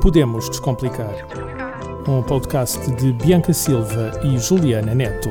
Podemos Descomplicar. Um podcast de Bianca Silva e Juliana Neto.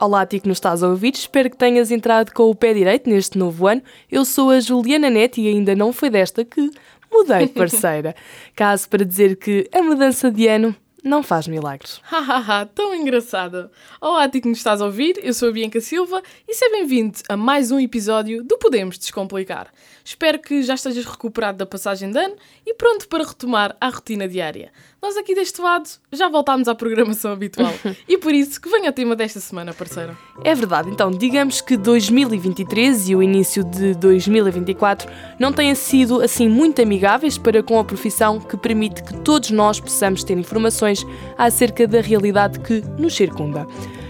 Olá, ti que nos estás a ouvir, espero que tenhas entrado com o pé direito neste novo ano. Eu sou a Juliana Neto e ainda não foi desta que mudei de parceira. Caso para dizer que a mudança de ano não faz milagres. Hahaha, tão engraçada! Olá, ti que nos estás a ouvir, eu sou a Bianca Silva e seja bem-vindo a mais um episódio do Podemos Descomplicar. Espero que já estejas recuperado da passagem de ano e pronto para retomar a rotina diária. Nós aqui deste lado já voltámos à programação habitual e por isso que vem o tema desta semana, parceira. É verdade, então digamos que 2023 e o início de 2024 não tenham sido assim muito amigáveis para com a profissão que permite que todos nós possamos ter informações acerca da realidade que nos circunda.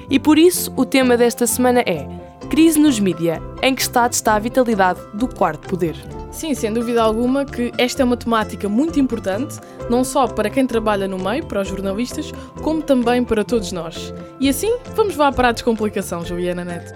E por isso o tema desta semana é Crise nos mídia. Em que estado está a vitalidade do quarto poder? Sim, sem dúvida alguma que esta é uma temática muito importante, não só para quem trabalha no meio, para os jornalistas, como também para todos nós. E assim, vamos lá para a descomplicação, Juliana Neto.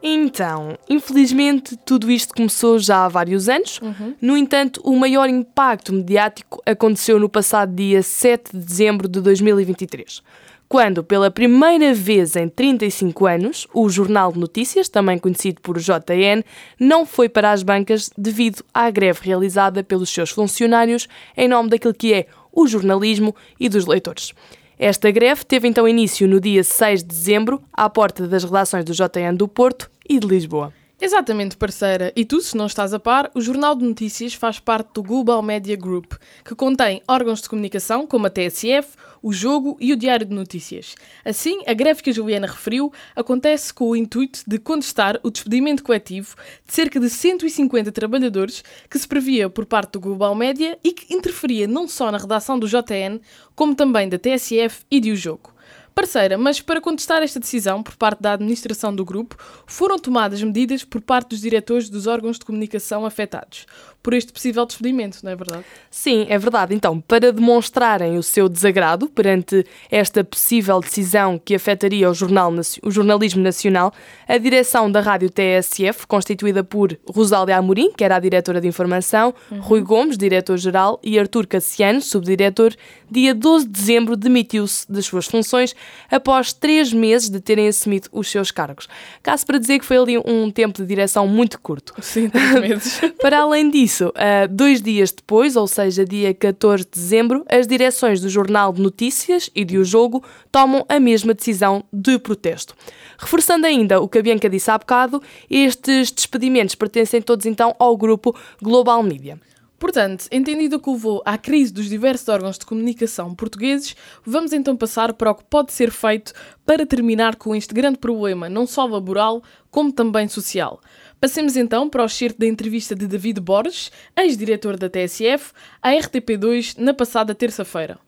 Então, infelizmente, tudo isto começou já há vários anos. Uhum. No entanto, o maior impacto mediático aconteceu no passado dia 7 de dezembro de 2023 quando, pela primeira vez em 35 anos, o Jornal de Notícias, também conhecido por JN, não foi para as bancas devido à greve realizada pelos seus funcionários em nome daquilo que é o jornalismo e dos leitores. Esta greve teve então início no dia 6 de dezembro, à porta das redações do JN do Porto e de Lisboa. Exatamente, parceira. E tu, se não estás a par, o Jornal de Notícias faz parte do Global Media Group, que contém órgãos de comunicação como a TSF, o Jogo e o Diário de Notícias. Assim, a greve que a Juliana referiu acontece com o intuito de contestar o despedimento coletivo de cerca de 150 trabalhadores que se previa por parte do Global Media e que interferia não só na redação do JN, como também da TSF e de O Jogo. Parceira, mas para contestar esta decisão por parte da administração do grupo, foram tomadas medidas por parte dos diretores dos órgãos de comunicação afetados por este possível despedimento, não é verdade? Sim, é verdade. Então, para demonstrarem o seu desagrado perante esta possível decisão que afetaria o, jornal, o jornalismo nacional, a direção da Rádio TSF, constituída por Rosália Amorim, que era a diretora de informação, uhum. Rui Gomes, diretor-geral, e Artur Cassiano, subdiretor, dia 12 de dezembro demitiu-se das suas funções após três meses de terem assumido os seus cargos. Caso para dizer que foi ali um tempo de direção muito curto. Sim, três meses. para além disso, isso, uh, dois dias depois, ou seja, dia 14 de dezembro, as direções do Jornal de Notícias e de O Jogo tomam a mesma decisão de protesto. Reforçando ainda o que a Bianca disse há bocado, estes despedimentos pertencem todos então ao grupo Global Media. Portanto, entendido que levou à crise dos diversos órgãos de comunicação portugueses, vamos então passar para o que pode ser feito para terminar com este grande problema, não só laboral, como também social. Passemos então para o excerto da entrevista de David Borges, ex-diretor da TSF, à RTP2 na passada terça-feira.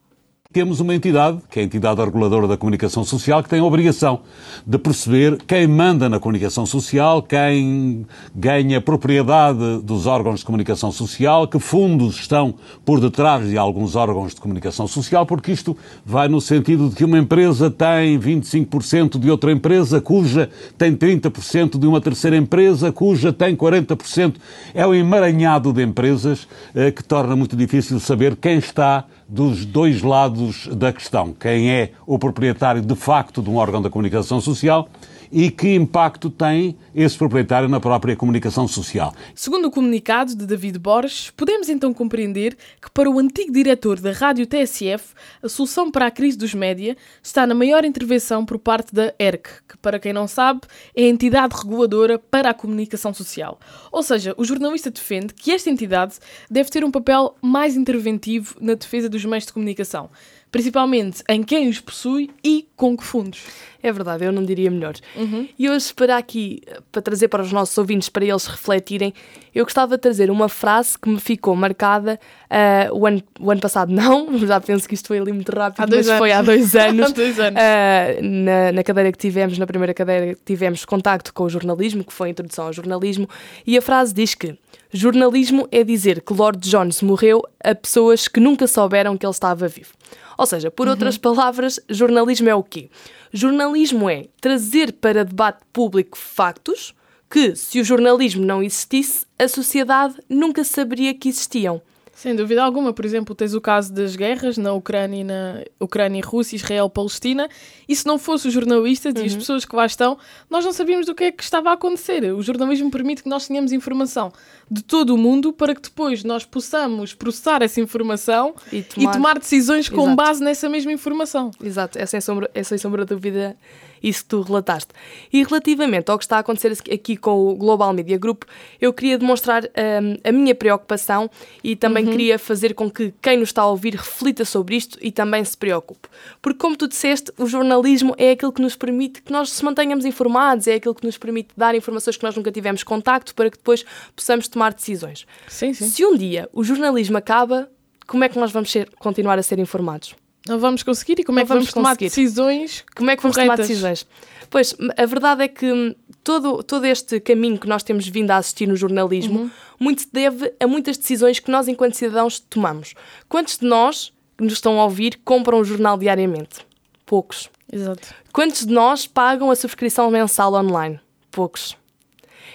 Temos uma entidade, que é a entidade reguladora da comunicação social, que tem a obrigação de perceber quem manda na comunicação social, quem ganha propriedade dos órgãos de comunicação social, que fundos estão por detrás de alguns órgãos de comunicação social, porque isto vai no sentido de que uma empresa tem 25% de outra empresa, cuja tem 30% de uma terceira empresa, cuja tem 40%. É um emaranhado de empresas eh, que torna muito difícil saber quem está dos dois lados da questão. Quem é o proprietário de facto de um órgão da comunicação social e que impacto tem esse proprietário na própria comunicação social. Segundo o comunicado de David Borges, podemos então compreender que para o antigo diretor da Rádio TSF, a solução para a crise dos média está na maior intervenção por parte da ERC, que para quem não sabe é a entidade reguladora para a comunicação social. Ou seja, o jornalista defende que esta entidade deve ter um papel mais interventivo na defesa dos meios de comunicação principalmente em quem os possui e com que fundos. É verdade, eu não diria melhor. Uhum. E hoje, para aqui, para trazer para os nossos ouvintes, para eles refletirem, eu gostava de trazer uma frase que me ficou marcada uh, o, ano, o ano passado, não, já penso que isto foi ali muito rápido, mas anos. foi há dois anos. há dois anos. Uh, na, na cadeira que tivemos, na primeira cadeira, tivemos contacto com o jornalismo, que foi a introdução ao jornalismo, e a frase diz que jornalismo é dizer que Lord Jones morreu a pessoas que nunca souberam que ele estava vivo. Ou seja, por uhum. outras palavras, jornalismo é o quê? Jornalismo é trazer para debate público factos que, se o jornalismo não existisse, a sociedade nunca saberia que existiam. Sem dúvida alguma. Por exemplo, tens o caso das guerras na Ucrânia, na Ucrânia Rússia, Israel, Palestina. E se não fosse os jornalistas uhum. e as uhum. pessoas que lá estão, nós não sabíamos do que é que estava a acontecer. O jornalismo permite que nós tenhamos informação de todo o mundo para que depois nós possamos processar essa informação e tomar, e tomar decisões com Exato. base nessa mesma informação. Exato, é sem sombra, é sem sombra de dúvida isso que tu relataste. E relativamente ao que está a acontecer aqui com o Global Media Group, eu queria demonstrar um, a minha preocupação e também uhum. Queria fazer com que quem nos está a ouvir reflita sobre isto e também se preocupe. Porque, como tu disseste, o jornalismo é aquilo que nos permite que nós se mantenhamos informados, é aquilo que nos permite dar informações que nós nunca tivemos contacto para que depois possamos tomar decisões. Sim, sim. Se um dia o jornalismo acaba, como é que nós vamos ser, continuar a ser informados? Não vamos conseguir e como é que vamos, vamos tomar decisões? Como é que vamos corretas? tomar decisões? Pois, a verdade é que todo, todo este caminho que nós temos vindo a assistir no jornalismo uhum. muito se deve a muitas decisões que nós, enquanto cidadãos, tomamos. Quantos de nós que nos estão a ouvir compram um jornal diariamente? Poucos. Exato. Quantos de nós pagam a subscrição mensal online? Poucos.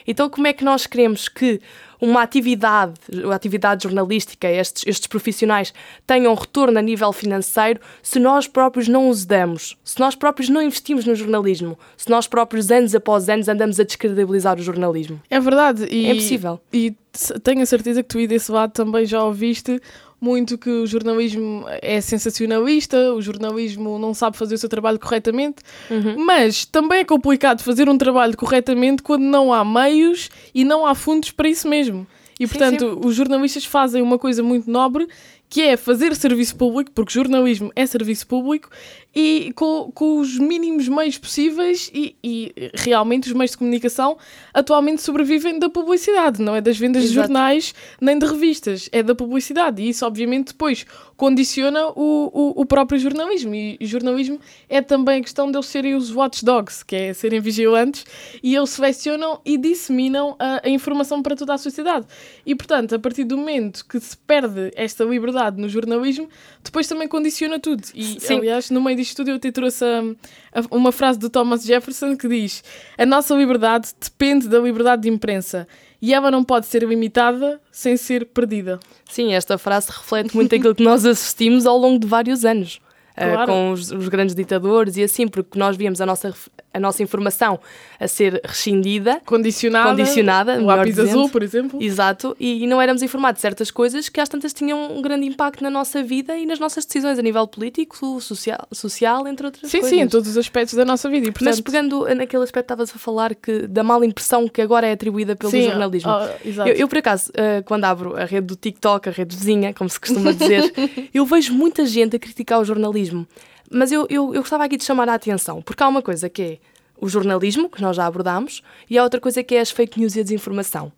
Então, como é que nós queremos que uma atividade, uma atividade jornalística, estes, estes profissionais tenham retorno a nível financeiro se nós próprios não os damos, se nós próprios não investimos no jornalismo, se nós próprios, anos após anos, andamos a descredibilizar o jornalismo. É verdade. E, é possível. E tenho a certeza que tu e desse lado também já ouviste muito que o jornalismo é sensacionalista, o jornalismo não sabe fazer o seu trabalho corretamente, uhum. mas também é complicado fazer um trabalho corretamente quando não há meios e não há fundos para isso mesmo. E, sim, portanto, sim. os jornalistas fazem uma coisa muito nobre que é fazer serviço público, porque jornalismo é serviço público, e com, com os mínimos meios possíveis e, e, realmente os meios de comunicação atualmente sobrevivem da publicidade, não é das vendas Exato. de jornais nem de revistas, é da publicidade. E isso obviamente depois condiciona o, o, o próprio jornalismo. E jornalismo é também a questão de eles serem os watchdogs, que é serem vigilantes e eles selecionam e disseminam a, a informação para toda a sociedade. E portanto a partir do momento que se perde esta liberdade no jornalismo depois também condiciona tudo e Sim. aliás no meio estudo eu te trouxe a, a, uma frase do Thomas Jefferson que diz: A nossa liberdade depende da liberdade de imprensa e ela não pode ser limitada sem ser perdida. Sim, esta frase reflete muito aquilo que nós assistimos ao longo de vários anos. Eh, claro. uh, com os, os, grandes ditadores e assim, porque nós víamos a nossa, a nossa informação a ser rescindida, condicionada, condicionada o lápis azul, por exemplo. Exato, e, e, não éramos informados de certas coisas que às tantas tinham um grande impacto na nossa vida e nas nossas decisões a nível político, social, social entre outras sim, coisas. Sim, sim, em todos os aspectos da nossa vida. E, portanto... Mas pegando naquele aspecto estavas a falar que da mala impressão que agora é atribuída pelo sim, jornalismo. Oh, eu, eu, por acaso, uh, quando abro a rede do TikTok, a rede vizinha, como se costuma dizer, eu vejo muita gente a criticar o jornalismo. Mas eu, eu, eu gostava aqui de chamar a atenção, porque há uma coisa que é o jornalismo, que nós já abordámos, e há outra coisa que é as fake news e a desinformação.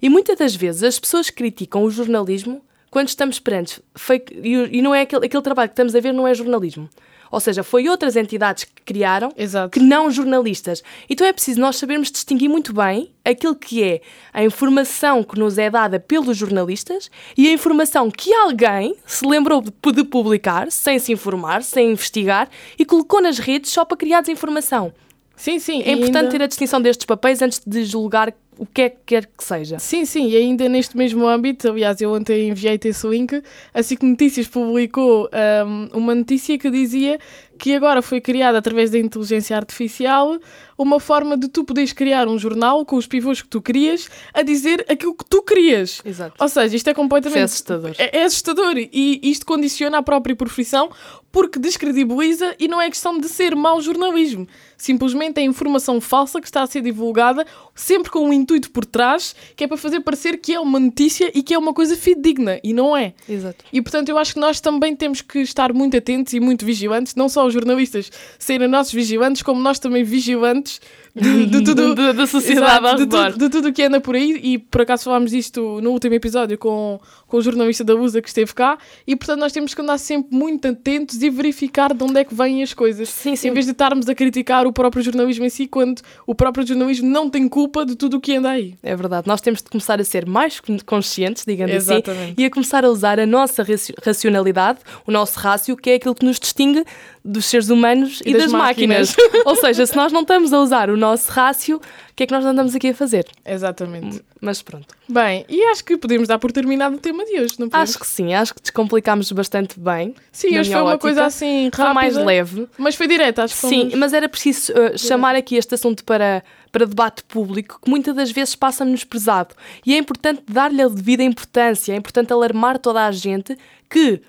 E muitas das vezes as pessoas criticam o jornalismo quando estamos perante fake. E, não é aquele, aquele trabalho que estamos a ver, não é jornalismo. Ou seja, foi outras entidades que criaram Exato. que não jornalistas. Então é preciso nós sabermos distinguir muito bem aquilo que é a informação que nos é dada pelos jornalistas e a informação que alguém se lembrou de publicar sem se informar, sem investigar e colocou nas redes só para criar desinformação. Sim, sim. É importante ainda... ter a distinção destes papéis antes de julgar o que é que quer que seja. Sim, sim, e ainda neste mesmo âmbito, aliás, eu ontem enviei-te esse link, a SIC Notícias publicou um, uma notícia que dizia que agora foi criada através da inteligência artificial uma forma de tu poderes criar um jornal com os pivôs que tu querias a dizer aquilo que tu querias. Exato. Ou seja, isto é completamente. é assustador. É, é assustador e isto condiciona a própria profissão porque descredibiliza e não é questão de ser mau jornalismo. Simplesmente é informação falsa que está a ser divulgada sempre com um intuito por trás que é para fazer parecer que é uma notícia e que é uma coisa fidedigna e não é. Exato. E portanto eu acho que nós também temos que estar muito atentos e muito vigilantes, não só os jornalistas serem nossos vigilantes, como nós também vigilantes de, de tudo da sociedade exato, de, de, tudo que anda por aí e por acaso falámos disto no último episódio com, com o jornalista da USA que esteve cá e portanto nós temos que andar sempre muito atentos e verificar de onde é que vêm as coisas sim, sim. em vez de estarmos a criticar o próprio jornalismo em si quando o próprio jornalismo não tem culpa de tudo o que anda aí. É verdade, nós temos de começar a ser mais conscientes, digamos assim, Exatamente. assim, e a começar a usar a nossa racionalidade, o nosso rácio, que é aquilo que nos distingue dos seres humanos e, E das, das máquinas. máquinas. Ou seja, se nós não estamos a usar o nosso rácio, o que é que nós andamos aqui a fazer? Exatamente. Mas pronto. Bem, e acho que podemos dar por terminado o tema de hoje, não podemos? Acho que sim, acho que descomplicámos bastante bem. Sim, hoje foi uma ótica. coisa assim rápida. Foi mais leve. Mas foi direta, acho que Sim, fomos- mas era preciso uh, chamar aqui este assunto para, para debate público, que muitas das vezes passa menosprezado. E é importante dar-lhe a devida importância, é importante alarmar toda a gente que,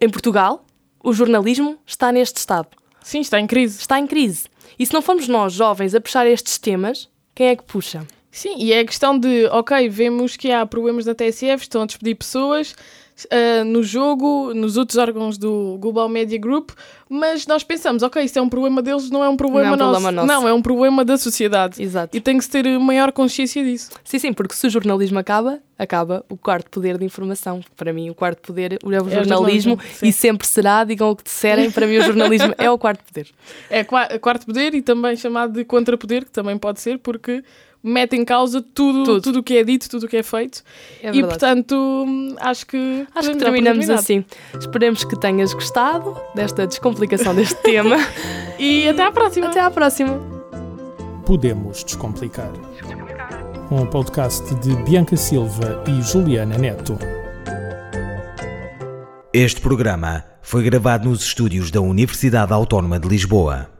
em Portugal, o jornalismo está neste estado. Sim, está em crise. Está em crise. E se não formos nós, jovens, a puxar estes temas, quem é que puxa? Sim, e é a questão de, ok, vemos que há problemas na TSF, estão a despedir pessoas ah, no jogo, nos outros órgãos do Global Media Group, mas nós pensamos, ok, isso é um problema deles, não é um problema, Não é um nosso. problema nosso. Não, é um problema da sociedade. Exato. E tem que se ter maior consciência disso. Sim, sim, porque se o jornalismo acaba, acaba o quarto poder de informação. Para mim, o quarto poder é o jornalismo jornalismo, sim. e sempre será, digam o que disserem, para mim o jornalismo é o quarto poder. É qua- quarto poder e também chamado de contrapoder, que também pode ser, porque mete em causa tudo Tudo. tudo o que é dito, tudo o que é feito. É e portanto, acho que Acho que terminamos assim. Esperemos que tenhas gostado desta descomplicação deste tema. E até à próxima. Até à próxima. Podemos Descomplicar. Um podcast de Bianca Silva e Juliana Neto. Este programa foi gravado nos estúdios da Universidade Autónoma de Lisboa.